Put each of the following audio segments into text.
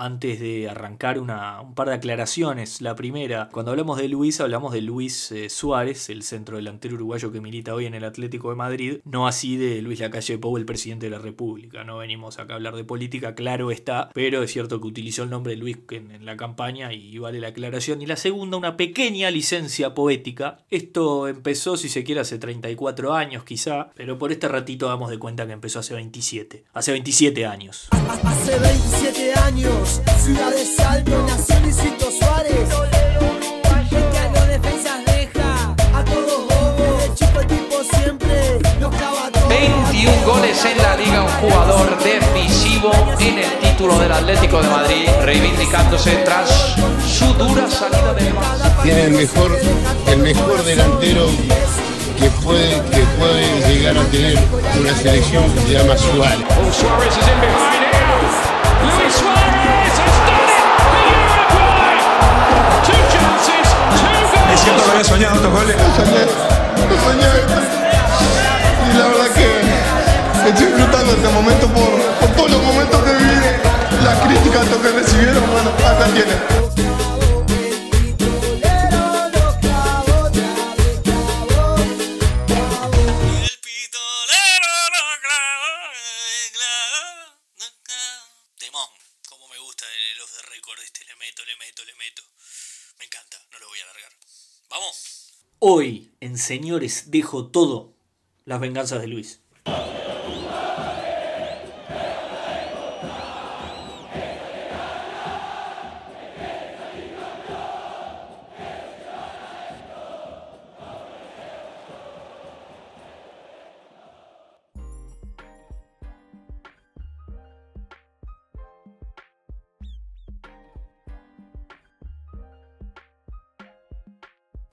antes de arrancar una, un par de aclaraciones. La primera, cuando hablamos de Luis, hablamos de Luis eh, Suárez, el centro delantero uruguayo que milita hoy en el Atlético de Madrid, no así de Luis Lacalle Pou, el presidente de la República. No venimos acá a hablar de política, claro está, pero es cierto que utilizó el nombre de Luis en, en la campaña y vale la aclaración. Y la segunda, una pequeña licencia poética. Esto empezó, si se quiere, hace 34 años quizá, pero por este ratito damos de cuenta que empezó hace 27. Hace 27 años. Hace 27 años, Ciudad de Salto, nació Luisito Suárez. El que a los defensas deja a todos bobos. El chico el tipo siempre los clava todos. 21 goles en la liga, un jugador decisivo en el título del Atlético de Madrid, reivindicándose tras su dura salida Barça. tiene el mejor, el mejor delantero que puede, que puede llegar a tener una selección que se llama Suárez. Oh, Suarez cierto que había soñado estos goles. Soñé, lo soñé. Y la verdad que estoy disfrutando este momento por, por todos los momentos Hoy, en Señores, dejo todo. Las venganzas de Luis.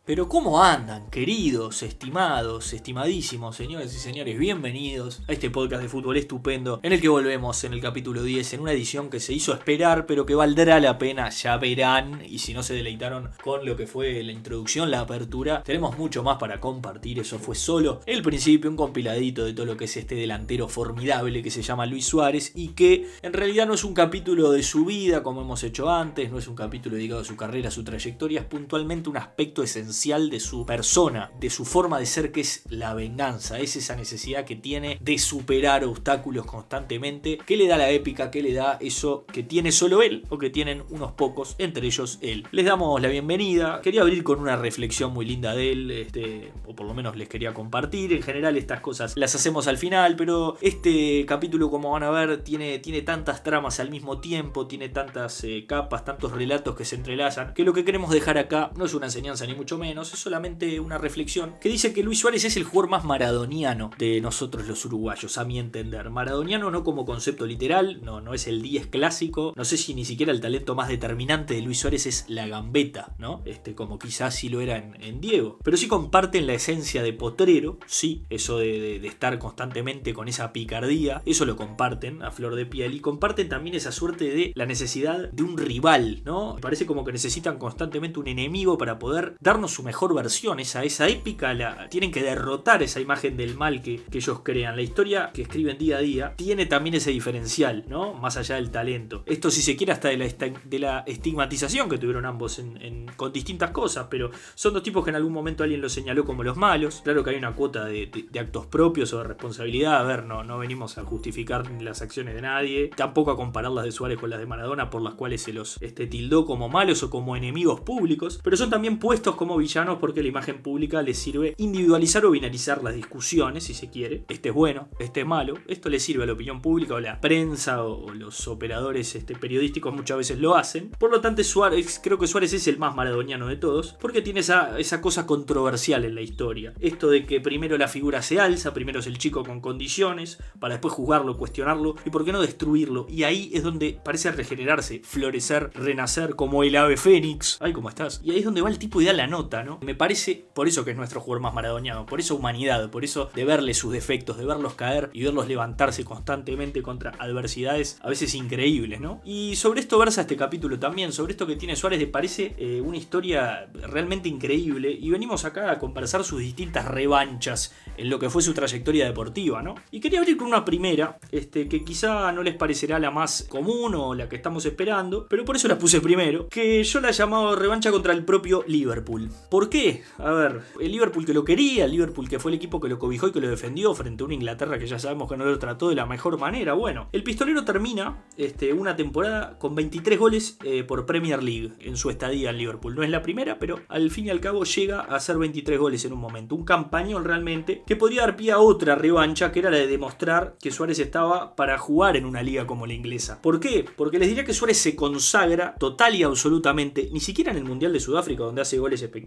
Pero ¿cómo andan, queridos, estimados, estimadísimos, señores y señores? Bienvenidos a este podcast de fútbol estupendo en el que volvemos en el capítulo 10 en una edición que se hizo esperar pero que valdrá la pena, ya verán, y si no se deleitaron con lo que fue la introducción, la apertura, tenemos mucho más para compartir, eso fue solo el principio, un compiladito de todo lo que es este delantero formidable que se llama Luis Suárez y que en realidad no es un capítulo de su vida como hemos hecho antes, no es un capítulo dedicado a su carrera, a su trayectoria, es puntualmente un aspecto esencial de su persona, de su forma de ser que es la venganza, es esa necesidad que tiene de superar obstáculos constantemente, que le da la épica, que le da eso que tiene solo él o que tienen unos pocos, entre ellos él. Les damos la bienvenida, quería abrir con una reflexión muy linda de él, este, o por lo menos les quería compartir, en general estas cosas las hacemos al final, pero este capítulo como van a ver tiene, tiene tantas tramas al mismo tiempo, tiene tantas eh, capas, tantos relatos que se entrelazan, que lo que queremos dejar acá no es una enseñanza ni mucho menos, es solamente una reflexión que dice que Luis Suárez es el jugador más maradoniano de nosotros los uruguayos, a mi entender. Maradoniano no como concepto literal, no, no es el 10 clásico, no sé si ni siquiera el talento más determinante de Luis Suárez es la gambeta, ¿no? Este, como quizás sí lo era en, Diego. Pero sí comparten la esencia de potrero, sí, eso de- de estar constantemente con esa picardía, eso lo comparten a flor de piel y comparten también esa suerte de la necesidad de un rival, ¿no? Parece como que necesitan constantemente un enemigo para poder darnos su mejor versión, esa, esa épica, la, tienen que derrotar esa imagen del mal que, que ellos crean. La historia que escriben día a día tiene también ese diferencial, ¿no? Más allá del talento. Esto si se quiere hasta de la, de la estigmatización que tuvieron ambos en- con distintas cosas, pero son dos tipos que en algún momento alguien los señaló como los malos. Claro que hay una cuota de actos propios o de responsabilidad. A ver, no, no venimos a justificar las acciones de nadie, tampoco a comparar las de Suárez con las de Maradona, por las cuales se los este, tildó como malos o como enemigos públicos, pero son también puestos como villanos porque la imagen pública les sirve individualizar o binarizar las discusiones, si se quiere. Este es bueno, este es malo. Esto le sirve a la opinión pública o la prensa o, los operadores este, periodísticos muchas veces lo hacen. Por lo tanto, Suárez, creo que Suárez es el más maradoniano de todos porque tiene esa, esa cosa controversial en la historia. Esto de que primero la figura se alza, primero es el chico con condiciones, para después juzgarlo, cuestionarlo y por qué no destruirlo. Y ahí es donde parece regenerarse, florecer, renacer como el ave fénix. Ay, ¿cómo estás? Y ahí es donde va el tipo y da la nota. ¿No? Me parece por eso que es nuestro jugador más maradoniano, por esa humanidad, por eso de verle sus defectos, de verlos caer y verlos levantarse constantemente contra adversidades a veces increíbles, ¿no? Y sobre esto versa este capítulo también, sobre esto que tiene Suárez, le parece eh, una historia realmente increíble y venimos acá a conversar sus distintas revanchas en lo que fue su trayectoria deportiva, ¿no? Y quería abrir con una primera, este, que quizá no les parecerá la más común o la que estamos esperando, pero por eso la puse primero, que yo la he llamado revancha contra el propio Liverpool. ¿Por qué? A ver, el Liverpool que lo quería, el Liverpool que fue el equipo que lo cobijó y que lo defendió frente a una Inglaterra que ya sabemos que no lo trató de la mejor manera. Bueno, el pistolero termina este, una temporada con 23 goles eh, por Premier League en su estadía en Liverpool. No es la primera, pero al fin y al cabo llega a hacer 23 goles en un momento. Un campañón realmente que podría dar pie a otra revancha que era la de demostrar que Suárez estaba para jugar en una liga como la inglesa. ¿Por qué? Porque les diría que Suárez se consagra total y absolutamente, ni siquiera en el Mundial de Sudáfrica donde hace goles espectaculares,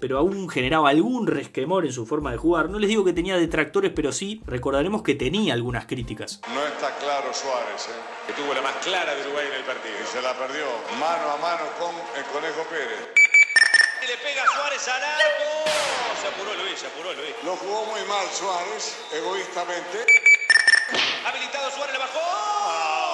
pero aún generaba algún resquemor en su forma de jugar. No les digo que tenía detractores, pero sí recordaremos que tenía algunas críticas. No está claro Suárez, ¿eh? que tuvo la más clara de Uruguay en el partido. y se la perdió mano a mano con el Conejo Pérez. Y le pega Suárez al arco. Se apuró Luis, se apuró Luis. Lo jugó muy mal Suárez, egoístamente. Habilitado Suárez, le bajó.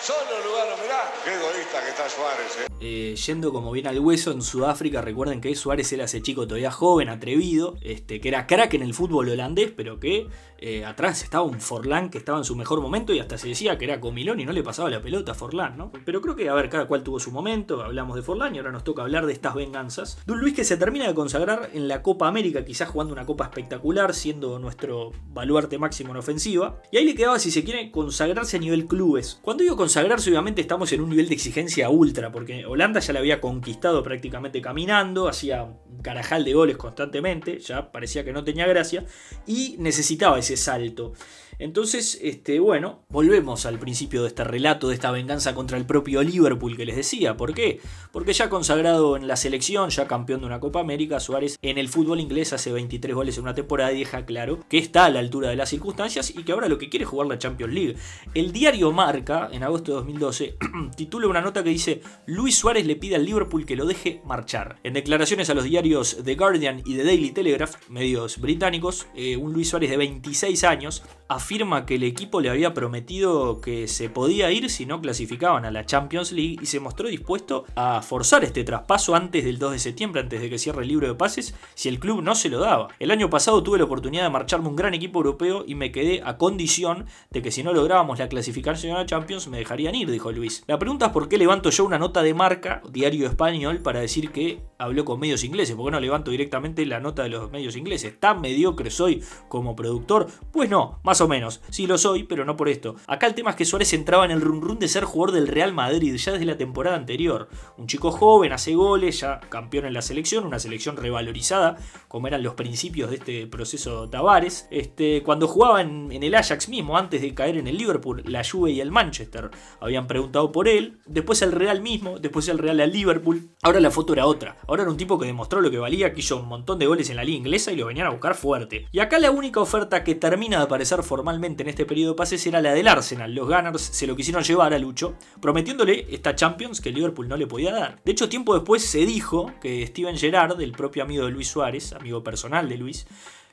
Solo Lugano, mirá, qué egoísta que está Suárez, ¿eh? Eh, yendo como bien al hueso en Sudáfrica, recuerden que Suárez era ese chico todavía joven, atrevido, este, que era crack en el fútbol holandés, pero que eh, atrás estaba un Forlán que estaba en su mejor momento y hasta se decía que era comilón y no le pasaba la pelota a Forlán, ¿no? Pero creo que, a ver, cada cual tuvo su momento, hablamos de Forlán y ahora nos toca hablar de estas venganzas. De un Luis que se termina de consagrar en la Copa América, quizás jugando una copa espectacular, siendo nuestro baluarte máximo en ofensiva, y ahí le quedaba, si se quiere, consagrarse a nivel clubes. Cuando digo consagrarse, obviamente estamos en un nivel de exigencia ultra, porque Holanda ya la había conquistado prácticamente caminando, hacía un carajal de goles constantemente, ya parecía que no tenía gracia, y necesitaba ese salto. Entonces, este, bueno, volvemos al principio de este relato, de esta venganza contra el propio Liverpool que les decía. ¿Por qué? Porque ya consagrado en la selección, ya campeón de una Copa América, Suárez en el fútbol inglés hace 23 goles en una temporada y deja claro que está a la altura de las circunstancias y que ahora lo que quiere es jugar la Champions League. El diario Marca, en agosto de 2012, titula una nota que dice Luis Suárez le pide al Liverpool que lo deje marchar. En declaraciones a los diarios The Guardian y The Daily Telegraph, medios británicos, eh, un Luis Suárez de 26 años afirma que el equipo le había prometido que se podía ir si no clasificaban a la Champions League y se mostró dispuesto a forzar este traspaso antes del 2 de septiembre, antes de que cierre el libro de pases, si el club no se lo daba. El año pasado tuve la oportunidad de marcharme un gran equipo europeo y me quedé a condición de que si no lográbamos la clasificación a la Champions me dejarían ir, dijo Luis. La pregunta es por qué levanto yo una nota de marca, diario español, para decir que habló con medios ingleses, ¿por qué no levanto directamente la nota de los medios ingleses? ¿Tan mediocre soy como productor? Pues no, más o menos. Sí lo soy, pero no por esto. Acá el tema es que Suárez entraba en el run run de ser jugador del Real Madrid ya desde la temporada anterior. Un chico joven, hace goles, ya campeón en la selección, una selección revalorizada, como eran los principios de este proceso Tavares. Este, cuando jugaba en, el Ajax mismo, antes de caer en el Liverpool, la Juve y el Manchester habían preguntado por él. Después el Real mismo, después el Real al Liverpool. Ahora la foto era otra. Ahora era un tipo que demostró lo que valía, que hizo un montón de goles en la liga inglesa y lo venían a buscar fuerte. Y acá la única oferta que termina de aparecer formalmente en este periodo de pases era la del Arsenal. Los Gunners se lo quisieron llevar a Lucho, prometiéndole esta Champions que Liverpool no le podía dar. De hecho, tiempo después se dijo que Steven Gerrard, el propio amigo de Luis Suárez, amigo personal de Luis,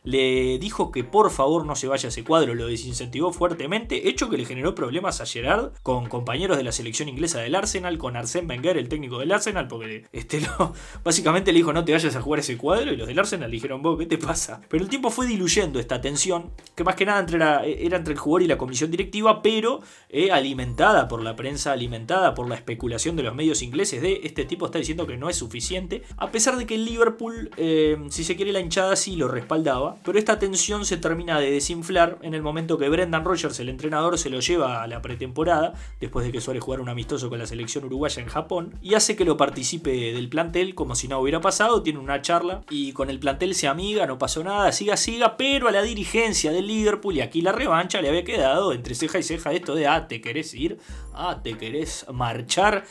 le dijo que por favor no se vaya a ese cuadro, lo desincentivó fuertemente, hecho que le generó problemas a Gerard con compañeros de la selección inglesa del Arsenal, con Arsène Wenger, el técnico del Arsenal, porque este básicamente le dijo no te vayas a jugar ese cuadro y los del Arsenal dijeron vos, ¿qué te pasa? Pero el tiempo fue diluyendo esta tensión, que más que nada entre era entre el jugador y la comisión directiva, pero eh, alimentada por la prensa, alimentada por la especulación de los medios ingleses de este tipo está diciendo que no es suficiente, a pesar de que el Liverpool, eh, si se quiere la hinchada sí lo respaldaba, pero esta tensión se termina de desinflar en el momento que Brendan Rodgers, el entrenador, se lo lleva a la pretemporada, después de que suele jugar un amistoso con la selección uruguaya en Japón, y hace que lo participe del plantel como si no hubiera pasado, tiene una charla y con el plantel se amiga, no pasó nada, siga, siga, pero a la dirigencia del Liverpool y aquí la revancha le había quedado entre ceja y ceja esto de, ah, te querés ir, ah, te querés marchar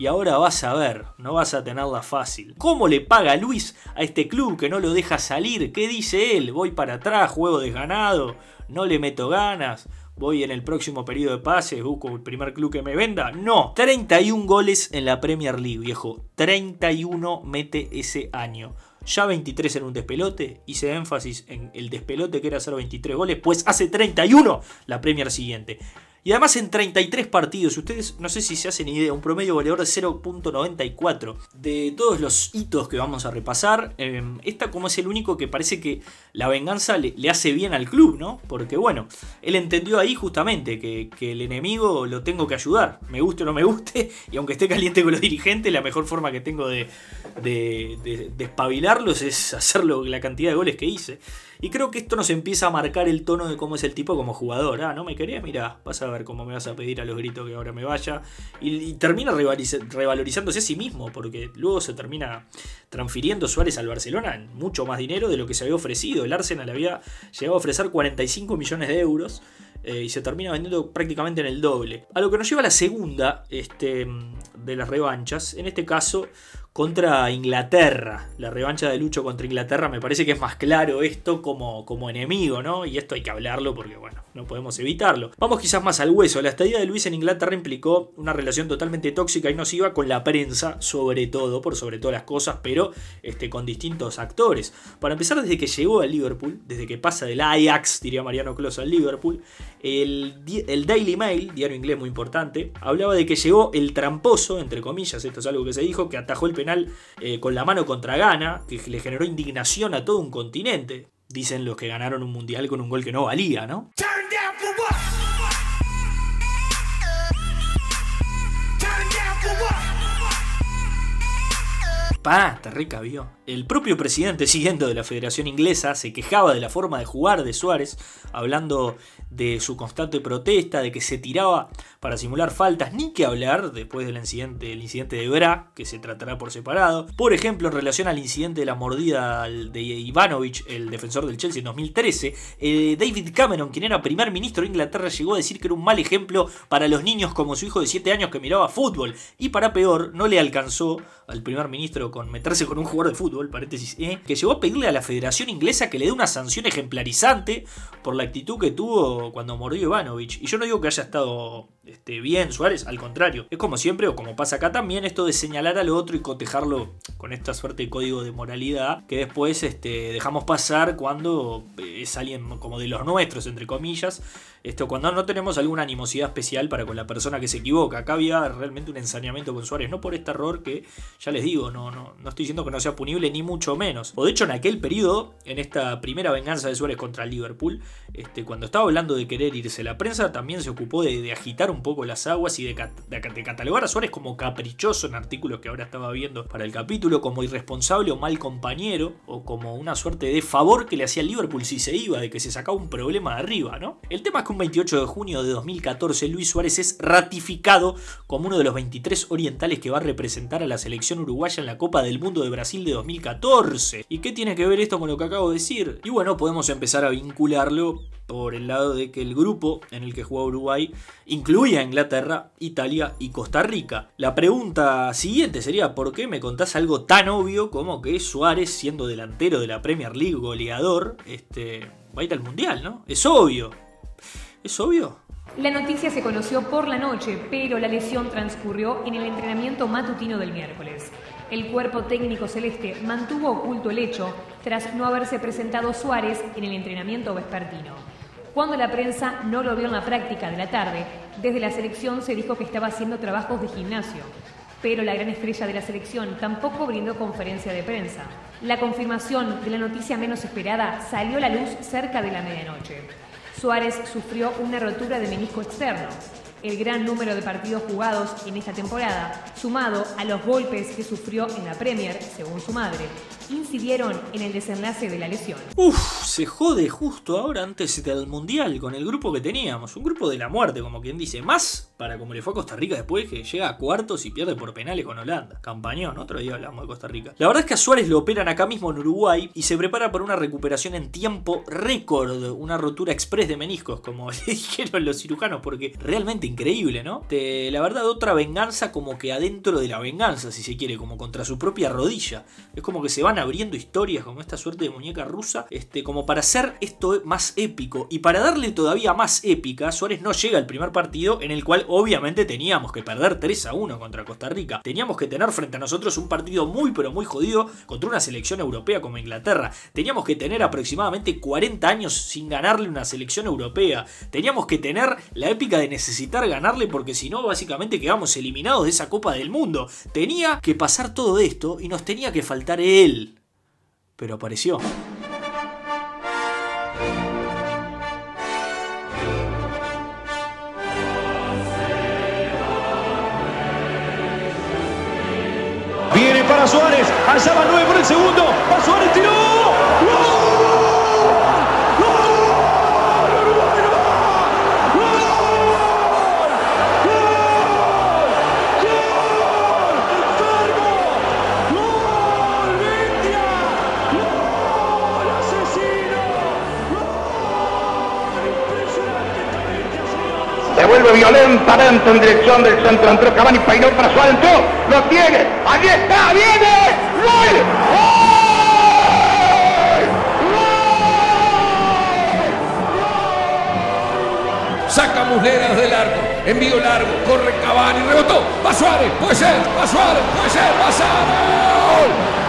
y ahora vas a ver, no vas a tenerla fácil. ¿Cómo le paga Luis a este club que no lo deja salir? ¿Qué dice él? Voy para atrás, juego desganado, no le meto ganas. Voy en el próximo periodo de pases, busco el primer club que me venda. No, 31 goles en la Premier League, viejo. 31 mete ese año. ya 23 en un despelote, hice énfasis en el despelote que era hacer 23 goles, pues hace 31 la Premier siguiente. Y además en 33 partidos, ustedes no sé si se hacen idea, un promedio goleador de 0.94. De todos los hitos que vamos a repasar, eh, esta como es el único que parece que la venganza le, hace bien al club, ¿no? Porque bueno, él entendió ahí justamente que, que, el enemigo lo tengo que ayudar, me guste o no me guste, y aunque esté caliente con los dirigentes, la mejor forma que tengo de, de, de, de espabilarlos es hacerlo la cantidad de goles que hice. Y creo que esto nos empieza a marcar el tono de cómo es el tipo como jugador. Ah, no me querés, mira, vas a ver cómo me vas a pedir a los gritos que ahora me vaya. Y, termina revalorizándose a sí mismo, porque luego se termina transfiriendo Suárez al Barcelona en mucho más dinero de lo que se había ofrecido. El Arsenal había llegado a ofrecer 45 millones de euros. Eh, y se termina vendiendo prácticamente en el doble. A lo que nos lleva la segunda este, de las revanchas, en este caso contra Inglaterra. La revancha de Lucho contra Inglaterra me parece que es más claro esto como, como enemigo, ¿no? Y esto hay que hablarlo porque, bueno, no podemos evitarlo. Vamos quizás más al hueso. La estadía de Luis en Inglaterra implicó una relación totalmente tóxica y nociva con la prensa, sobre todo, por sobre todas las cosas, pero este, con distintos actores. Para empezar, desde que llegó al Liverpool, desde que pasa del Ajax, diría Mariano Clos, al Liverpool, el, el Daily Mail, diario inglés muy importante, hablaba de que llegó el tramposo, entre comillas, esto es algo que se dijo, que atajó el eh, con la mano contra Ghana, que le generó indignación a todo un continente. Dicen los que ganaron un mundial con un gol que no valía, ¿no? Pa, te recabió. El propio presidente, siguiendo de la Federación Inglesa, se quejaba de la forma de jugar de Suárez, hablando de su constante protesta, de que se tiraba para simular faltas, ni que hablar después del incidente, del incidente de Bra, que se tratará por separado. Por ejemplo, en relación al incidente de la mordida de Ivanovic, el defensor del Chelsea en 2013, eh, David Cameron, quien era primer ministro de Inglaterra, llegó a decir que era un mal ejemplo para los niños como su hijo de 7 años que miraba fútbol. Y para peor, no le alcanzó al primer ministro con meterse con un jugador de fútbol, paréntesis, eh, que llegó a pedirle a la Federación Inglesa que le dé una sanción ejemplarizante por la actitud que tuvo cuando mordió Ivanovic. Y yo no digo que haya estado bien Suárez, al contrario. Es como siempre, o como pasa acá también, esto de señalar al otro y cotejarlo con esta suerte de código de moralidad que después este, dejamos pasar cuando es alguien como de los nuestros, entre comillas. Esto cuando no tenemos alguna animosidad especial para con la persona que se equivoca. Acá había realmente un ensañamiento con Suárez, no por este error que, ya les digo, no, no, no estoy diciendo que no sea punible ni mucho menos. O de hecho en aquel periodo, en esta primera venganza de Suárez contra Liverpool, este, cuando estaba hablando de querer irse, la prensa también se ocupó de agitar un poco las aguas y de, cat de, de, catalogar a Suárez como caprichoso en artículos que ahora estaba viendo para el capítulo, como irresponsable o mal compañero, o como una suerte de favor que le hacía Liverpool si se iba, de que se sacaba un problema de arriba, ¿no? El tema es que un 28 de junio de 2014 Luis Suárez es ratificado como uno de los 23 orientales que va a representar a la selección uruguaya en la Copa del Mundo de Brasil de 2014. ¿Y qué tiene que ver esto con lo que acabo de decir? Y bueno, podemos empezar a vincularlo por el lado de que el grupo en el que jugaba Uruguay incluía a Inglaterra, Italia y Costa Rica. La pregunta siguiente sería, ¿por qué me contás algo tan obvio como que Suárez, siendo delantero de la Premier League, goleador, este, va a ir al Mundial, ¿no? Es obvio. ¿Es obvio? La noticia se conoció por la noche, pero la lesión transcurrió en el entrenamiento matutino del miércoles. El cuerpo técnico celeste mantuvo oculto el hecho tras no haberse presentado Suárez en el entrenamiento vespertino. Cuando la prensa no lo vio en la práctica de la tarde, desde la selección se dijo que estaba haciendo trabajos de gimnasio, pero la gran estrella de la selección tampoco brindó conferencia de prensa. La confirmación de la noticia menos esperada salió a la luz cerca de la medianoche. Suárez sufrió una rotura de menisco externo. El gran número de partidos jugados en esta temporada, sumado a los golpes que sufrió en la Premier, según su madre, incidieron en el desenlace de la lesión. Uf, se jode justo ahora antes del Mundial con el grupo que teníamos. Un grupo de la muerte, como quien dice. Más para como le fue a Costa Rica después, que llega a cuartos y pierde por penales con Holanda. Campañón, otro día hablamos de Costa Rica. La verdad es que a Suárez lo operan acá mismo en Uruguay y se prepara para una recuperación en tiempo récord. Una rotura express de meniscos, como le dijeron los cirujanos, porque realmente increíble, ¿no? La verdad, otra venganza como que adentro de la venganza, si se quiere, como contra su propia rodilla. Es como que se van abriendo historias como esta suerte de muñeca rusa, este, como para hacer esto más épico. Y para darle todavía más épica, Suárez no llega al primer partido en el cual obviamente teníamos que perder 3 a 1 contra Costa Rica. Teníamos que tener frente a nosotros un partido muy pero muy jodido contra una selección europea como Inglaterra. Teníamos que tener aproximadamente 40 años sin ganarle una selección europea. Teníamos que tener la épica de necesitar ganarle porque si no básicamente quedamos eliminados de esa Copa del Mundo. Tenía que pasar todo esto y nos tenía que faltar él. Pero apareció. Viene para Suárez, allá va 9 por el segundo, va Suárez, tiró. Vuelve violentamente en dirección del centro. Entró Cavani, peinó para Suárez, entró, lo tiene, allí está, viene, gol, Saca Muslera desde el arco, envío largo, corre Cavani, rebotó, va Suárez, puede ser, va Suárez, puede ser, va Suárez,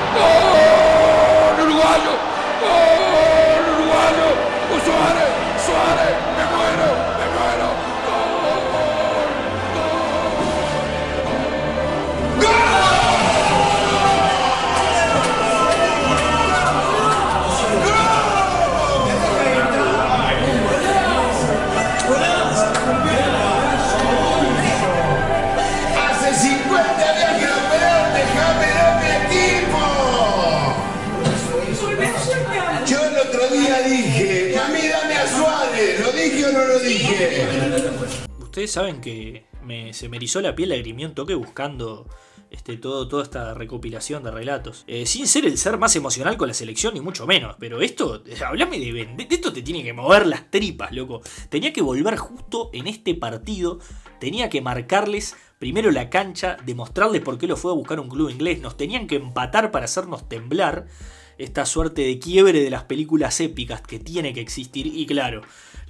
Saben que me- se me erizó la piel, lagrimió un toque buscando este, todo, toda esta recopilación de relatos. Eh, sin ser el ser más emocional con la selección, ni mucho menos. Pero esto, eh, hablame de esto te tiene que mover las tripas, loco. Tenía que volver justo en este partido. Tenía que marcarles primero la cancha, demostrarles por qué lo fue a buscar un club inglés. Nos tenían que empatar para hacernos temblar. Esta suerte de quiebre de las películas épicas que tiene que existir. Y claro,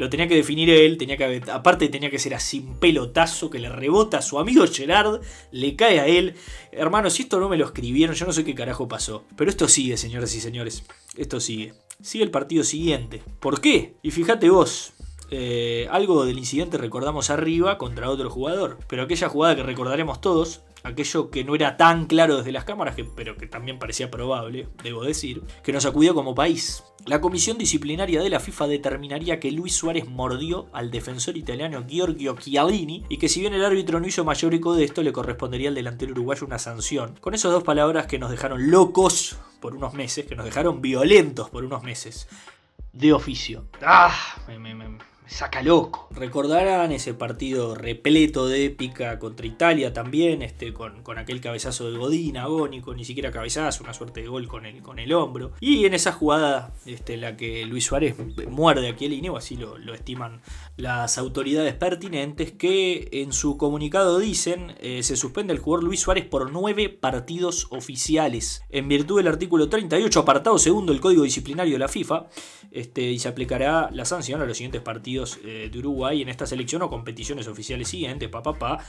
lo tenía que definir él, tenía que, aparte tenía que ser así un pelotazo que le rebota a su amigo Gerard, le cae a él. Hermano, si esto no me lo escribieron, yo no sé qué carajo pasó. Pero esto sigue, señoras y señores. Esto sigue. Sigue el partido siguiente. ¿Por qué? Y fíjate vos. eh, algo del incidente recordamos arriba contra otro jugador. Pero aquella jugada que recordaremos todos, aquello que no era tan claro desde las cámaras, pero que también parecía probable, debo decir, que nos sacudió como país. La comisión disciplinaria de la FIFA determinaría que Luis Suárez mordió al defensor italiano Giorgio Chiellini y que si bien el árbitro no hizo mayor eco de esto, le correspondería al delantero uruguayo una sanción. Con esas dos palabras que nos dejaron locos por unos meses, que nos dejaron violentos por unos meses, de oficio. ¡Ah! Me, me- me- saca loco. Recordarán ese partido repleto de épica contra Italia también, este, con, con aquel cabezazo de Godín, agónico, ni siquiera cabezazo, una suerte de gol con el, con el hombro. Y en esa jugada, este, la que Luis Suárez muerde a Chiellini, o así lo, lo estiman las autoridades pertinentes, que en su comunicado dicen eh, se suspende el jugador Luis Suárez por nueve partidos oficiales. En virtud del artículo 38, apartado segundo del Código Disciplinario de la FIFA, este, y se aplicará la sanción a los siguientes partidos eh, de Uruguay en esta selección o competiciones oficiales siguientes, pa, pa, pa.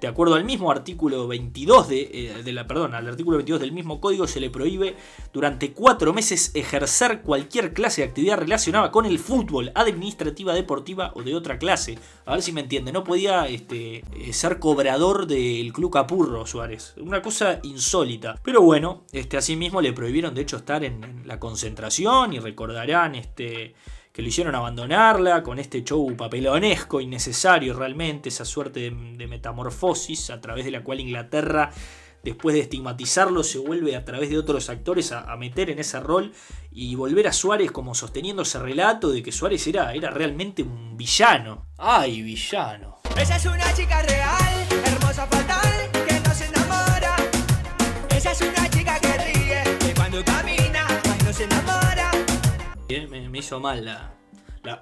De acuerdo al mismo artículo 22 de, eh, perdón, al artículo 22 del mismo código se le prohíbe durante cuatro meses ejercer cualquier clase de actividad relacionada con el fútbol, administrativa, deportiva o de otra clase. A ver si me entiende, no podía este, eh, ser cobrador del Club Capurro Suárez. Una cosa insólita. Pero bueno, este, asimismo le prohibieron de hecho estar en, en la concentración y recordarán este, que lo hicieron abandonarla con este show papelonesco, innecesario realmente, esa suerte de, de metamorfosis a través de la cual Inglaterra después de estigmatizarlo, se vuelve a través de otros actores a, a meter en ese rol y volver a Suárez como sosteniendo ese relato de que Suárez era, era realmente un villano. ¡Ay, villano! Esa es una chica real, Me, me hizo mal la,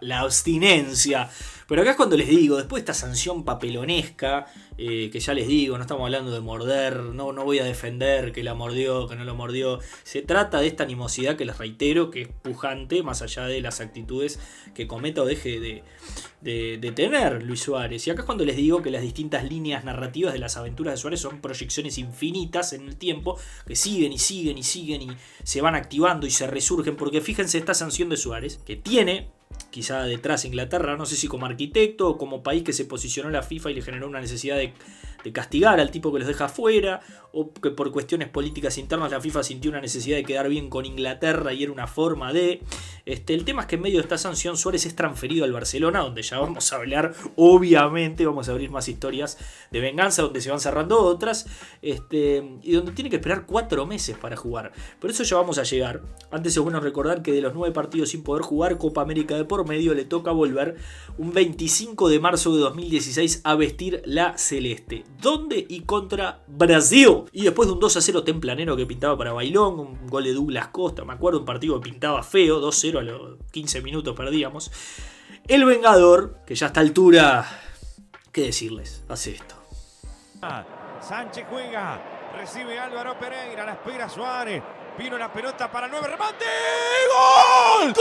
la, abstinencia. Pero acá es cuando les digo, después de esta sanción papelonesca, eh, que ya les digo, no estamos hablando de morder, no, no voy a defender que la mordió, que no lo mordió. Se trata de esta animosidad que les reitero, que es pujante, más allá de las actitudes que cometa o deje de, de, de tener Luis Suárez. Y acá es cuando les digo que las distintas líneas narrativas de las aventuras de Suárez son proyecciones infinitas en el tiempo, que siguen y siguen y siguen y se van activando y se resurgen, porque fíjense esta sanción de Suárez, que tiene quizá detrás Inglaterra, no sé si como arquitecto o como país que se posicionó la FIFA y le generó una necesidad de, de, castigar al tipo que los deja fuera, o que por cuestiones políticas internas la FIFA sintió una necesidad de quedar bien con Inglaterra y era una forma de... Este, el tema es que en medio de esta sanción Suárez es transferido al Barcelona, donde ya vamos a hablar, obviamente vamos a abrir más historias de venganza, donde se van cerrando otras, este, y donde tiene que esperar cuatro meses para jugar. Por eso ya vamos a llegar. Antes es bueno recordar que de los nueve partidos sin poder jugar Copa América de por medio le toca volver un 25 de marzo de 2016 a vestir la celeste. ¿Dónde? Y contra Brasil. Y después de un 2 a 0 templanero que pintaba para Bailón, un gol de Douglas Costa, me acuerdo, un partido que pintaba feo, 2-0 a los 15 minutos perdíamos. El Vengador, que ya a esta altura, ¿qué decirles? Hace esto. Sánchez juega, recibe Álvaro Pereira, la espera Suárez. Vino la pelota para el 9, remate. ¡Gol! ¡Gol!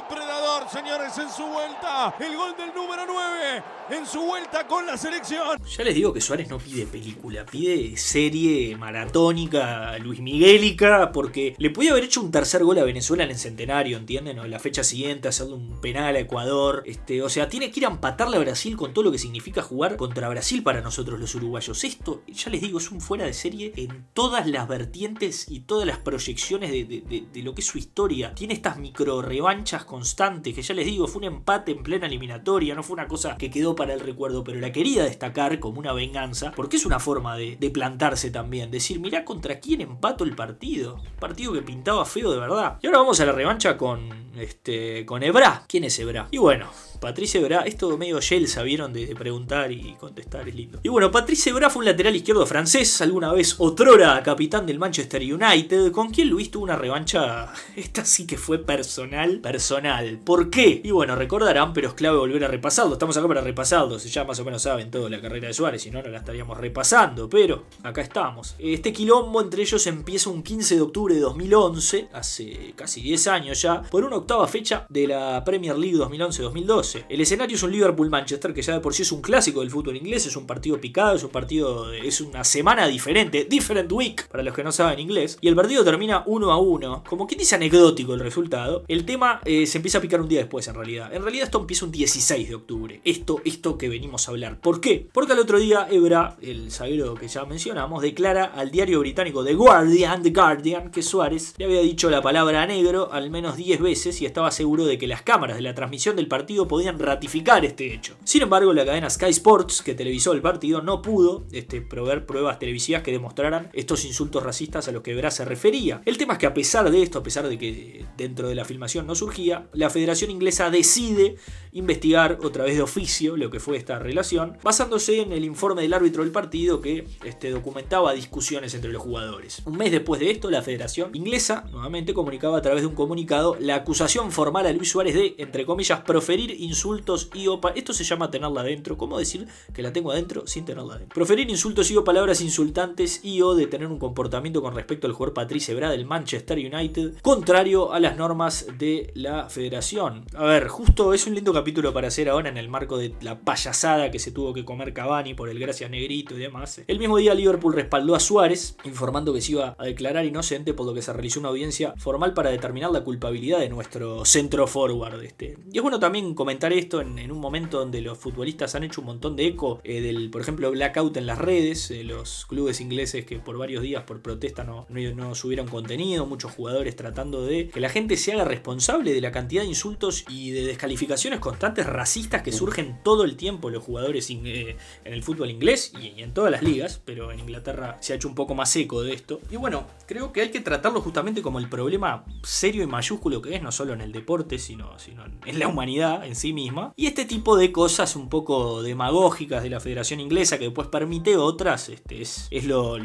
Depredador, señores, en su vuelta. El gol del número 9 en su vuelta con la selección. Ya les digo que Suárez no pide película, pide serie maratónica, Luis Miguelica, porque le podía haber hecho un tercer gol a Venezuela en el centenario, ¿entienden? O en la fecha siguiente, hacerle un penal a Ecuador. Este, o sea, tiene que ir a empatarle a Brasil con todo lo que significa jugar contra Brasil para nosotros los uruguayos. Esto, ya les digo, es un fuera de serie en todas las vertientes y todas las proyecciones de, de lo que es su historia. Tiene estas micro revanchas constantes, que ya les digo, fue un empate en plena eliminatoria, no fue una cosa que quedó para el recuerdo, pero la quería destacar como una venganza, porque es una forma de, plantarse también, decir, mirá contra quién empato el partido, partido que pintaba feo de verdad. Y ahora vamos a la revancha con, este, con Ebra. ¿Quién es Ebra? Y bueno, Patrice Ebra, esto medio Yelsa, vieron, de, preguntar y contestar, es lindo. Y bueno, Patrice Ebra fue un lateral izquierdo francés, alguna vez otrora capitán del Manchester United, con quien Luis tuvo una revancha, esta sí que fue personal, personal. ¿Por qué? Y bueno, recordarán, pero es clave volver a repasarlo, estamos acá para repasarlo, si ya más o menos saben toda la carrera de Suárez, si no, no la estaríamos repasando, pero acá estamos. Este quilombo entre ellos empieza un 15 de octubre de 2011, hace casi 10 años ya, por una octava fecha de la Premier League 2011-2012. El escenario es un Liverpool-Manchester que ya de por sí es un clásico del fútbol inglés, es un partido picado, es un partido, es una semana diferente, different week para los que no saben inglés, y el partido termina 1 a 1, como quien dice anecdótico el resultado. El tema eh, se empieza a picar un día después en realidad. En realidad esto empieza un 16 de octubre, esto, esto que venimos a hablar. ¿Por qué? Porque al otro día Ebra, el zaguero que ya mencionamos, declara al diario británico The Guardian, The Guardian, que Suárez le había dicho la palabra negro al menos 10 veces y estaba seguro de que las cámaras de la transmisión del partido podían ratificar este hecho. Sin embargo, la cadena Sky Sports, que televisó el partido, no pudo este, proveer pruebas televisivas que demostraran estos insultos racistas a los que Ebra se refería. El tema es que a pesar de esto, a pesar de que dentro de la filmación no surgía, la Federación Inglesa decide investigar otra vez de oficio lo que fue esta relación, basándose en el informe del árbitro del partido que este, documentaba discusiones entre los jugadores. Un mes después de esto, la Federación Inglesa nuevamente comunicaba a través de un comunicado la acusación formal a Luis Suárez de, entre comillas, proferir insultos y o esto se llama tenerla adentro. ¿Cómo decir que la tengo adentro sin tenerla adentro? Proferir insultos y o palabras insultantes y o de tener un comportamiento con respecto al jugador Patrice Ebra del Manchester United contrario a las normas de la federación. A ver, justo es un lindo capítulo para hacer ahora en el marco de la payasada que se tuvo que comer Cavani por el gracias negrito y demás. El mismo día Liverpool respaldó a Suárez informando que se iba a declarar inocente por lo que se realizó una audiencia formal para determinar la culpabilidad de nuestro centro forward. Este. Y es bueno también comentar esto en, un momento donde los futbolistas han hecho un montón de eco eh, del, por ejemplo, blackout en las redes, eh, los clubes ingleses que por varios días por protesta no, no, no, subieron contenido, muchos jugadores tratando de que la gente se haga responsable de la cantidad de insultos y de descalificaciones constantes racistas que surgen todo el tiempo los jugadores eh, en el fútbol inglés y, en todas las ligas, pero en Inglaterra se ha hecho un poco más eco de esto. Y bueno, creo que hay que tratarlo justamente como el problema serio y mayúsculo que es, no solo en el deporte, sino, sino en la humanidad en sí misma. Y este tipo de cosas un poco demagógicas de la Federación Inglesa que después permite otras, este, es, lo,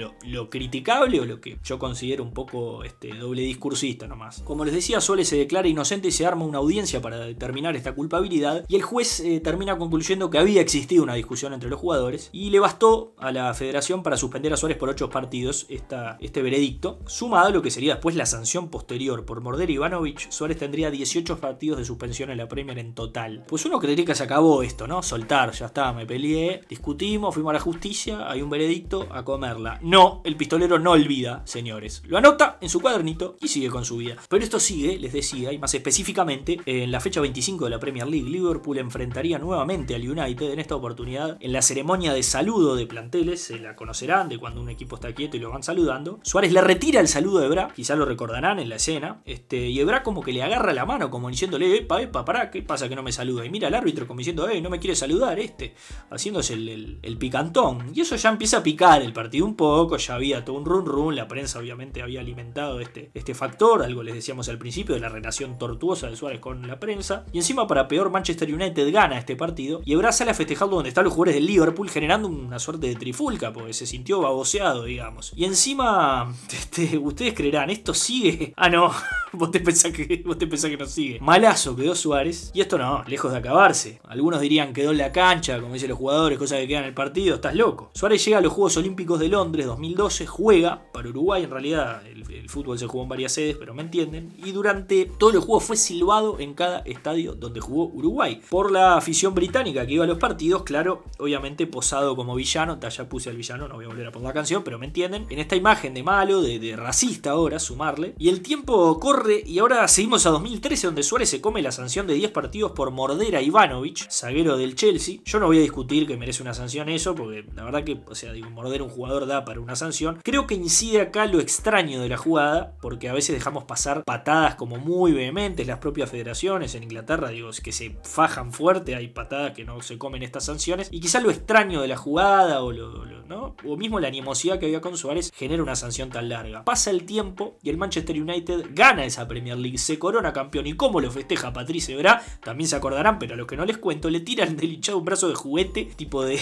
criticable o lo que yo considero un poco este, doble discursista nomás. Como les decía, Suárez se declara inocente y se arma una audiencia para determinar esta culpabilidad y el juez eh, termina concluyendo que había existido una discusión entre los jugadores y le bastó a la federación para suspender a Suárez por ocho partidos esta, este veredicto, sumado a lo que sería después la sanción posterior por morder Ivanovic, Suárez tendría 18 partidos de suspensión en la Premier en total. Pues uno creería que se acabó esto, ¿no? Soltar, ya está, me peleé, discutimos, fuimos a la justicia, hay un veredicto, a comerla. No, el pistolero no olvida, señores. Lo anota en su cuadernito y sigue con su vida. Pero esto sigue, les decía, y más específicamente, en la fecha 25 de la Premier League, Liverpool enfrentaría nuevamente al United en esta oportunidad en la ceremonia de saludo de planteles, se la conocerán de cuando un equipo está quieto y lo van saludando. Suárez le retira el saludo a Ebra, quizá lo recordarán en la escena, este, y Ebra como que le agarra la mano, como diciéndole, epa, epa, pará, ¿qué pasa que no me saluda? Y mira al árbitro como diciendo, eh, no me quiere saludar este, haciéndose el, picantón. Y eso ya empieza a picar el partido un poco, ya había todo un run run, la prensa obviamente había alimentado este, este factor, algo les decíamos al principio de la relación tortuosa de Suárez con la prensa. Y encima, para peor, Manchester United gana este partido y Ebra sale a festejarlo donde están los jugadores del Liverpool, generando una suerte de trifulca, porque se sintió baboseado, digamos. Y encima, este, ustedes creerán, esto sigue. Ah, no, vos te pensás que, vos te pensás que no sigue. Malazo quedó Suárez. Y esto no, lejos de acabarse. Algunos dirían quedó en la cancha, como dicen los jugadores, cosa que queda en el partido, estás loco. Suárez llega a los Juegos Olímpicos de Londres 2012, juega para Uruguay, en realidad el, fútbol se jugó en varias sedes, pero me entienden. Y durante todos los juegos fue silbado en cada estadio donde jugó Uruguay. Por la afición británica que iba a los partidos, claro, obviamente posado como villano, ya puse al villano, no voy a volver a poner la canción, pero me entienden. En esta imagen de malo, de racista ahora, sumarle. Y el tiempo corre y ahora seguimos a 2013 donde Suárez se come la sanción de 10 partidos por morder a Ivanovic, zaguero del Chelsea. Yo no voy a discutir que merece una sanción eso, porque la verdad que, o sea, digo, morder a un jugador da para una sanción. Creo que incide acá lo extraño de la jugada, porque a veces dejamos pasar patadas como muy vehementes las propias federaciones. En Inglaterra, digo, que se fajan fuerte, hay patadas que no se comen estas sanciones. Y quizás lo extraño de la jugada o lo, ¿no? O mismo la animosidad que había con Suárez genera una sanción tan larga. Pasa el tiempo y el Manchester United gana esa Premier League, se corona campeón. ¿Y cómo lo festeja Patrice Evra? También se acordarán, pero a los que no les cuento, le tiran del hinchado un brazo de juguete, tipo de.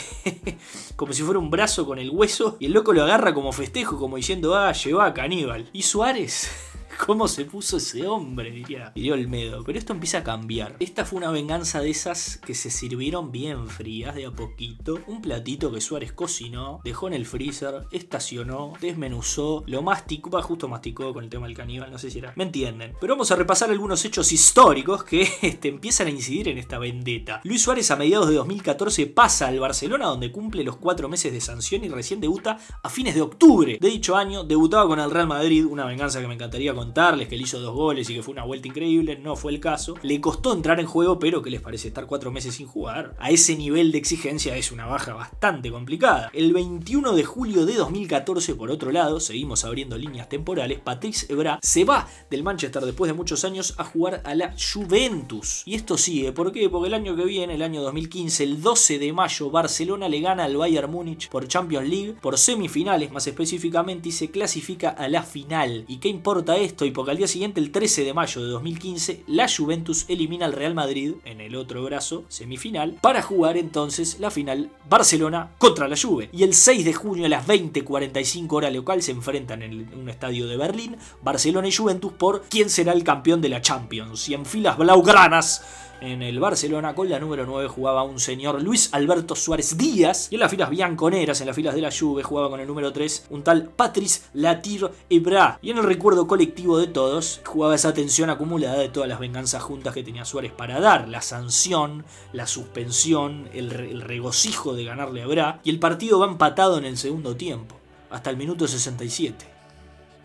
como si fuera un brazo con el hueso, y el loco lo agarra como festejo, como diciendo, ah, lleva a caníbal. ¿Y Suárez? ¿Cómo se puso ese hombre? Diría, diría Olmedo. Pero esto empieza a cambiar. Esta fue una venganza de esas que se sirvieron bien frías de a poquito. Un platito que Suárez cocinó, dejó en el freezer, estacionó, desmenuzó, lo masticó, va, justo masticó con el tema del caníbal, no sé si era. ¿Me entienden? Pero vamos a repasar algunos hechos históricos que este, empiezan a incidir en esta vendetta. Luis Suárez a mediados de 2014 pasa al Barcelona donde cumple los cuatro meses de sanción y recién debuta a fines de octubre de dicho año. Debutaba con el Real Madrid, una venganza que me encantaría contarles, que le hizo dos goles y que fue una vuelta increíble, no fue el caso. Le costó entrar en juego, pero ¿qué les parece estar cuatro meses sin jugar? A ese nivel de exigencia es una baja bastante complicada. El 21 de julio de 2014, por otro lado, seguimos abriendo líneas temporales, Patrice Evra se va del Manchester después de muchos años a jugar a la Juventus. Y esto sigue, ¿por qué? Porque el año que viene, el año 2015, el 12 de mayo, Barcelona le gana al Bayern Múnich por Champions League, por semifinales más específicamente, y se clasifica a la final. ¿Y qué importa esto? Y porque al día siguiente, el 13 de mayo de 2015, la Juventus elimina al Real Madrid en el otro brazo, semifinal, para jugar entonces la final Barcelona contra la Juve. Y el 6 de junio a las 20.45 hora local se enfrentan en un estadio de Berlín, Barcelona y Juventus por quién será el campeón de la Champions. Y en filas blaugranas en el Barcelona con la número 9 jugaba un señor Luis Alberto Suárez Díaz. Y en las filas bianconeras, en las filas de la Juve jugaba con el número 3 un tal Patrice Latir Ebra. Y en el recuerdo colectivo de todos jugaba esa tensión acumulada de todas las venganzas juntas que tenía Suárez para dar, la sanción, la suspensión, el, re- el regocijo de ganarle a Ebra. Y el partido va empatado en el segundo tiempo hasta el minuto 67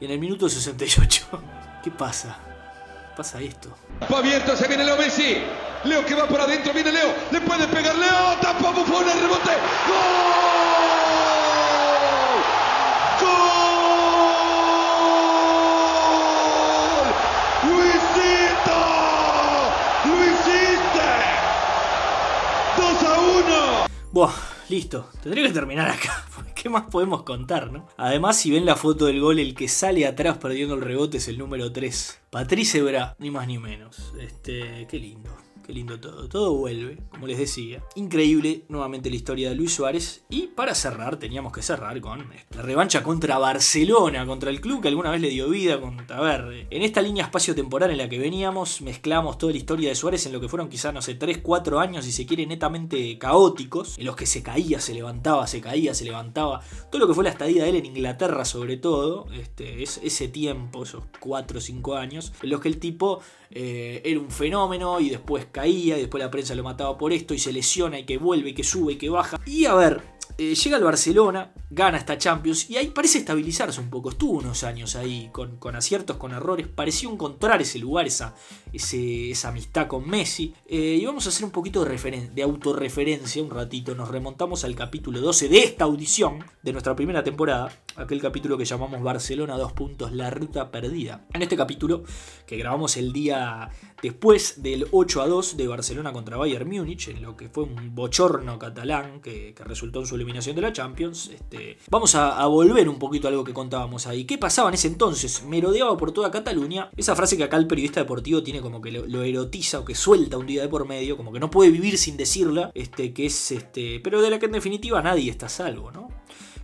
y en el minuto 68 ¿qué pasa? pasa esto. Va abierto, se viene Leo Messi. Leo que va por adentro, viene Leo. Le puede pegar Leo, tapa Bufón, el rebote. ¡Gol! ¡Gol! ¡Luisito! ¡Lo hiciste! ¡2 a 1! Buah listo. Tendría que terminar acá. ¿Qué más podemos contar, no? Además, si ven la foto del gol, el que sale atrás perdiendo el rebote es el número 3. Patrice Bra, ni más ni menos. Este, qué lindo. Qué lindo todo. Todo vuelve, como les decía. Increíble nuevamente la historia de Luis Suárez. Y para cerrar, teníamos que cerrar con la revancha contra Barcelona, contra el club que alguna vez le dio vida. Contra, a ver, en esta línea espacio-temporal en la que veníamos, mezclamos toda la historia de Suárez en lo que fueron quizás, no sé, 3, 4 años, si se quiere, netamente caóticos. En los que se caía, se levantaba, se caía, se levantaba. Todo lo que fue la estadía de él en Inglaterra, sobre todo. Este, es, ese tiempo, esos 4 o 5 años, en los que el tipo eh, era un fenómeno y después caía y después la prensa lo mataba por esto y se lesiona y que vuelve y que sube y que baja. Y a ver, eh, llega al Barcelona, gana esta Champions y ahí parece estabilizarse un poco. Estuvo unos años ahí con, con aciertos, con errores. Pareció encontrar ese lugar, esa, esa amistad con Messi. Eh, y vamos a hacer un poquito de, de autorreferencia un ratito. Nos remontamos al capítulo 12 de esta audición de nuestra primera temporada. Aquel capítulo que llamamos Barcelona 2 puntos, la ruta perdida. En este capítulo, que grabamos el día después del 8 a 2 de Barcelona contra Bayern Múnich, en lo que fue un bochorno catalán que, resultó en su eliminación de la Champions. Este, vamos a, volver un poquito a algo que contábamos ahí. ¿Qué pasaba en ese entonces? Merodeaba por toda Cataluña. Esa frase que acá el periodista deportivo tiene como que lo, lo, erotiza o que suelta un día de por medio, como que no puede vivir sin decirla, este, que es este, pero de la que en definitiva nadie está a salvo, ¿no?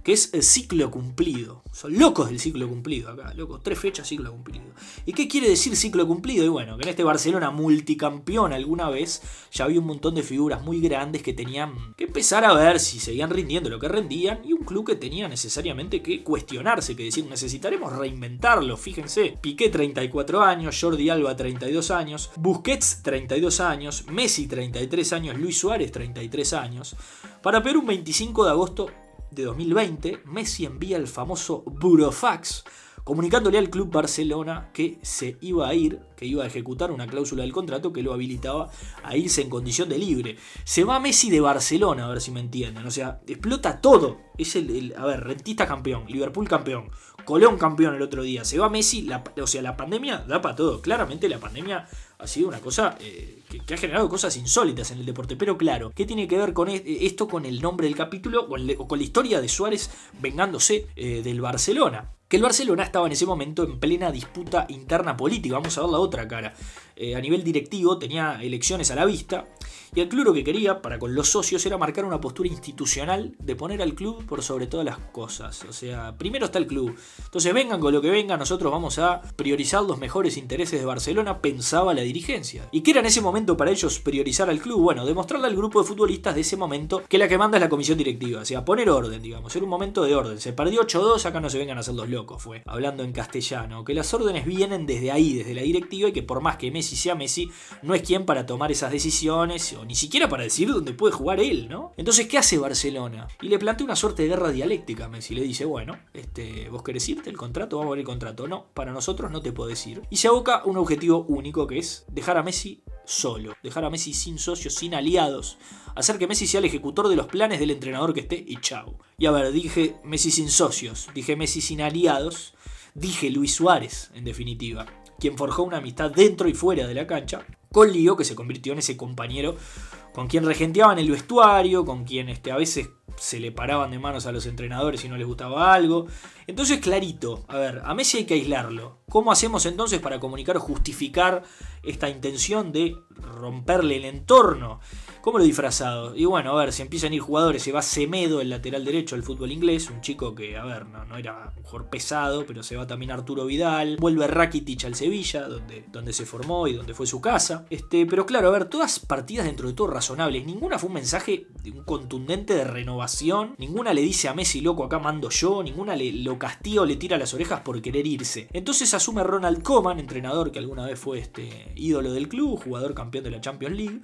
Que es el ciclo cumplido. Son locos del ciclo cumplido acá, locos. Tres fechas, ciclo cumplido. ¿Y qué quiere decir ciclo cumplido? Y bueno, que en este Barcelona multicampeón alguna vez ya había un montón de figuras muy grandes que tenían que empezar a ver si seguían rindiendo lo que rendían y un club que tenía necesariamente que cuestionarse, que decir, necesitaremos reinventarlo. Fíjense, Piqué 34 años, Jordi Alba 32 años, Busquets 32 años, Messi 33 años, Luis Suárez 33 años. Para Perú, un 25 de agosto de 2020, Messi envía el famoso Burofax comunicándole al Club Barcelona que se iba a ir, que iba a ejecutar una cláusula del contrato que lo habilitaba a irse en condición de libre. Se va Messi de Barcelona, a ver si me entienden. O sea, explota todo. Es el, a ver, Rentista campeón, Liverpool campeón, Colón campeón el otro día. Se va Messi, la, o sea, la pandemia da para todo. Claramente la pandemia ha sido una cosa eh, que, ha generado cosas insólitas en el deporte. Pero claro, ¿qué tiene que ver con esto con el nombre del capítulo o con la historia de Suárez vengándose eh, del Barcelona? Que el Barcelona estaba en ese momento en plena disputa interna política. Vamos a ver la otra cara. Eh, a nivel directivo tenía elecciones a la vista y el club lo que quería para con los socios era marcar una postura institucional de poner al club por sobre todas las cosas. O sea, primero está el club. Entonces vengan con lo que vengan, nosotros vamos a priorizar los mejores intereses de Barcelona, pensaba la dirigencia. ¿Y qué era en ese momento para ellos priorizar al club? Bueno, demostrarle al grupo de futbolistas de ese momento que la que manda es la comisión directiva. O sea, poner orden, digamos. Era un momento de orden. Se perdió 8-2, acá no se vengan a hacer los locos, fue. Hablando en castellano. Que las órdenes vienen desde ahí, desde la directiva, y que por más que Messi sea Messi, no es quien para tomar esas decisiones, o ni siquiera para decir dónde puede jugar él, ¿no? Entonces, ¿qué hace Barcelona? Y le plantea una suerte de guerra dialéctica a Messi. Le dice, bueno, este, vos querés irte el contrato, vamos a ver el contrato. No, para nosotros no te podés ir. Y se aboca un objetivo único que es dejar a Messi solo, dejar a Messi sin socios, sin aliados, hacer que Messi sea el ejecutor de los planes del entrenador que esté y chau. Y a ver, dije Messi sin socios, dije Messi sin aliados, dije Luis Suárez, en definitiva, quien forjó una amistad dentro y fuera de la cancha, con Lío, que se convirtió en ese compañero con quien regenteaban el vestuario, con quien este, a veces se le paraban de manos a los entrenadores si no les gustaba algo. Entonces, clarito, a ver, a Messi hay que aislarlo. ¿Cómo hacemos entonces para comunicar o justificar esta intención de romperle el entorno? ¿Cómo lo disfrazado? Y bueno, a ver, si empiezan a ir jugadores, se va Semedo, el lateral derecho del fútbol inglés, un chico que, a ver, no, no era jugador pesado, pero se va también Arturo Vidal, vuelve Rakitic al Sevilla, donde, donde se formó y donde fue su casa. Este, pero claro, a ver, todas partidas dentro de todo razonables, ninguna fue un mensaje de un contundente de renovación, ninguna le dice a Messi, loco, acá mando yo, ninguna le, lo castiga o le tira las orejas por querer irse. Entonces asume Ronald Koeman, entrenador que alguna vez fue este ídolo del club, jugador campeón de la Champions League,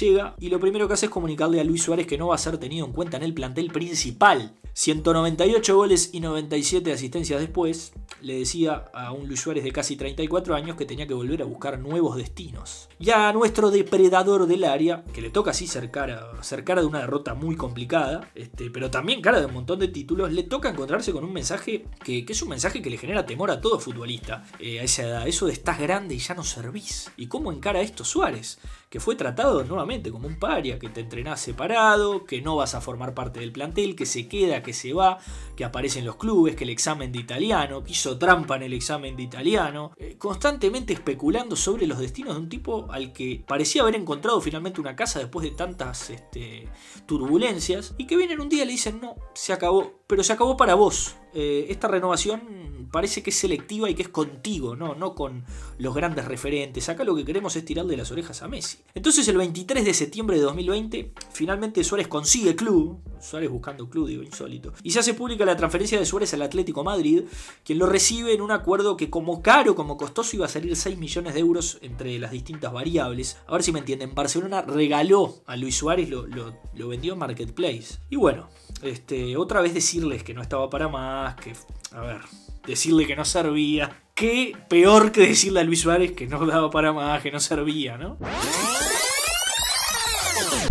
llega y lo primero que hace es comunicarle a Luis Suárez que no va a ser tenido en cuenta en el plantel principal. 198 goles y 97 asistencias después, le decía a un Luis Suárez de casi 34 años que tenía que volver a buscar nuevos destinos. Ya a nuestro depredador del área, que le toca así ser cara de una derrota muy complicada, este, pero también cara de un montón de títulos, le toca encontrarse con un mensaje que, que es un mensaje que le genera temor a todo futbolista eh, a esa edad. Eso de estás grande y ya no servís. ¿Y cómo encara esto Suárez? Que fue tratado nuevamente como un paria, que te entrenás separado, que no vas a formar parte del plantel, que se queda, que se va, que aparece en los clubes, que el examen de italiano, que hizo trampa en el examen de italiano, eh, constantemente especulando sobre los destinos de un tipo al que parecía haber encontrado finalmente una casa después de tantas este, turbulencias, y que vienen un día y le dicen, no, se acabó, pero se acabó para vos. Eh, esta renovación parece que es selectiva y que es contigo, ¿no? no con los grandes referentes. Acá lo que queremos es tirarle las orejas a Messi. Entonces el 23 de septiembre de 2020, finalmente Suárez consigue club, Suárez buscando club, digo, insólito, y se hace pública la transferencia de Suárez al Atlético Madrid, quien lo recibe en un acuerdo que como caro, como costoso, iba a salir 6 millones de euros entre las distintas variables. A ver si me entienden, Barcelona regaló a Luis Suárez, lo, lo vendió en Marketplace. Y bueno, este, otra vez decirles que no estaba para más, que, a ver, decirle que no servía. Qué peor que decirle a Luis Suárez que no daba para más, que no servía, ¿no?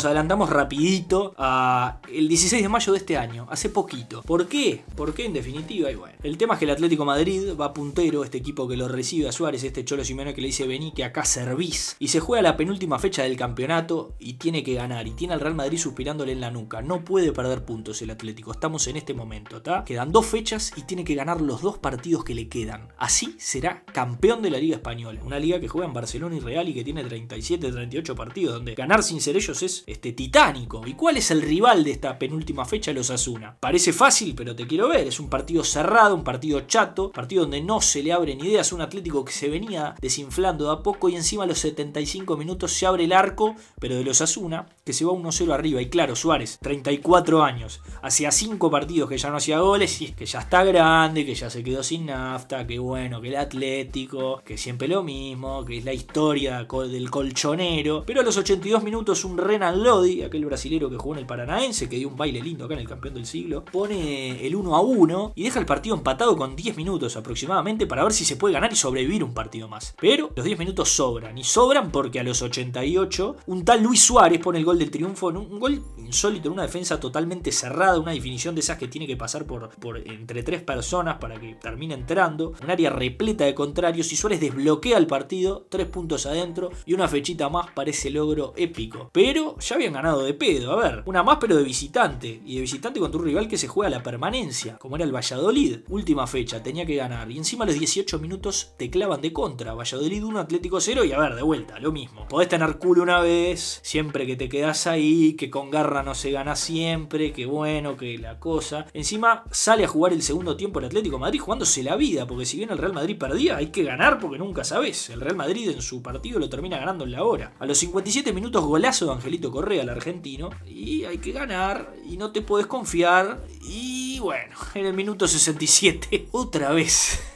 Adelantamos rapidito a el 16 de mayo de este año, hace poquito. ¿Por qué? ¿Por qué en definitiva? Y bueno, el tema es que el Atlético Madrid va puntero, este equipo que lo recibe a Suárez, este Cholo Simeone que le dice vení que acá servís. Y se juega la penúltima fecha del campeonato y tiene que ganar. Y tiene al Real Madrid suspirándole en la nuca. No puede perder puntos el Atlético. Estamos en este momento, ¿está? Quedan dos fechas y tiene que ganar los dos partidos que le quedan. Así será campeón de la Liga Española. Una liga que juega en Barcelona y Real y que tiene 37, 38 partidos. Donde ganar sin ser ellos es este, titánico. ¿Y cuál es el rival de esta penúltima fecha? Los Asuna. Parece fácil, pero te quiero ver. Es un partido cerrado, un partido chato, partido donde no se le abren ideas. Un Atlético que se venía desinflando de a poco y encima a los 75 minutos se abre el arco, pero de los Asuna, que se va 1-0 arriba. Y claro, Suárez, 34 años, hacía 5 partidos que ya no hacía goles y que ya está grande, que ya se quedó sin nafta, que bueno, que el Atlético, que siempre lo mismo, que es la historia del colchonero. Pero a los 82 minutos un Renan Lodi, aquel brasilero que jugó en el Paranaense, que dio un baile lindo acá en el campeón del siglo, pone el 1 a 1 y deja el partido empatado con 10 minutos aproximadamente para ver si se puede ganar y sobrevivir un partido más. Pero los 10 minutos sobran, y sobran porque a los 88 un tal Luis Suárez pone el gol del triunfo, un gol insólito en una defensa totalmente cerrada, una definición de esas que tiene que pasar por, por entre tres personas para que termine entrando, un área repleta de contrarios y Suárez desbloquea el partido, tres puntos adentro y una fechita más parece logro épico. Pero ya habían ganado de pedo, a ver, una más pero de visitante, y de visitante contra un rival que se juega la permanencia, como era el Valladolid, última fecha, tenía que ganar, y encima a los 18 minutos te clavan de contra, Valladolid 1, Atlético 0, y a ver, de vuelta, lo mismo, podés tener culo una vez, siempre que te quedas ahí, que con garra no se gana siempre, que bueno, que la cosa, encima sale a jugar el segundo tiempo el Atlético Madrid jugándose la vida, porque si bien el Real Madrid perdía, hay que ganar porque nunca sabes, el Real Madrid en su partido lo termina ganando en la hora, a los 57 minutos golazo de Angelito Correa, el argentino, y hay que ganar, y no te puedes confiar, y bueno, en el minuto 67, otra vez.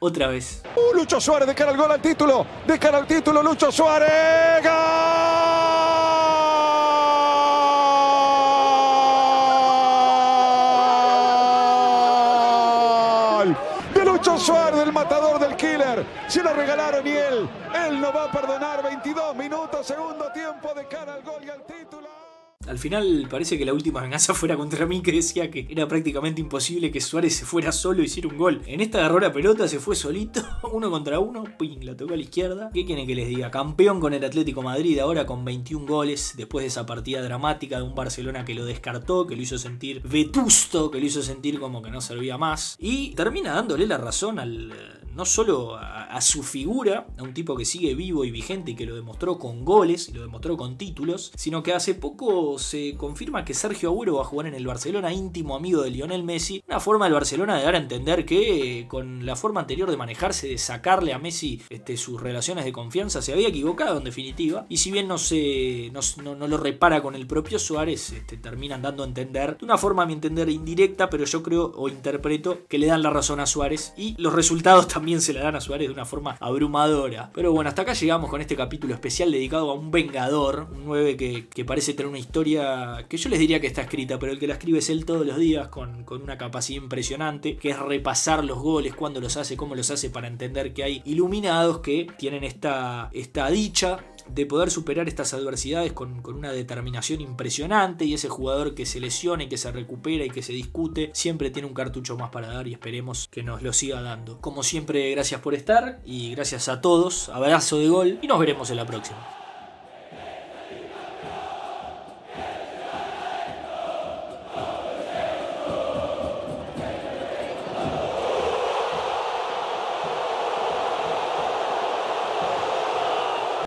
Otra vez. Uh, Lucho Suárez de cara al gol al título. De cara al título, Lucho Suárez. Al final parece que la última venganza fuera contra mí que decía que era prácticamente imposible que Suárez se fuera solo y hiciera un gol. En esta agarró la pelota, se fue solito, uno contra uno, ping, la tocó a la izquierda. ¿Qué quieren que les diga? Campeón con el Atlético Madrid ahora con 21 goles después de esa partida dramática de un Barcelona que lo descartó, que lo hizo sentir vetusto, que lo hizo sentir como que no servía más. Y termina dándole la razón al no solo a, su figura, a un tipo que sigue vivo y vigente y que lo demostró con goles y lo demostró con títulos, sino que hace poco se confirma que Sergio Agüero va a jugar en el Barcelona, íntimo amigo de Lionel Messi. Una forma del Barcelona de dar a entender que eh, con la forma anterior de manejarse, de sacarle a Messi este, sus relaciones de confianza, se había equivocado en definitiva. Y si bien no, se, no, no, no lo repara con el propio Suárez, este, terminan dando a entender, de una forma a mi entender indirecta, pero yo creo o interpreto que le dan la razón a Suárez y los resultados también se la dan a Suárez de una forma abrumadora. Pero bueno, hasta acá llegamos con este capítulo especial dedicado a un vengador, un 9 que, que parece tener una historia que yo les diría que está escrita, pero el que la escribe es él todos los días con, con una capacidad impresionante, que es repasar los goles, cuándo los hace, cómo los hace, para entender que hay iluminados que tienen esta, esta dicha de poder superar estas adversidades con, con, una determinación impresionante y ese jugador que se lesiona y que se recupera y que se discute siempre tiene un cartucho más para dar y esperemos que nos lo siga dando. Como siempre, gracias por estar y gracias a todos, abrazo de gol y nos veremos en la próxima.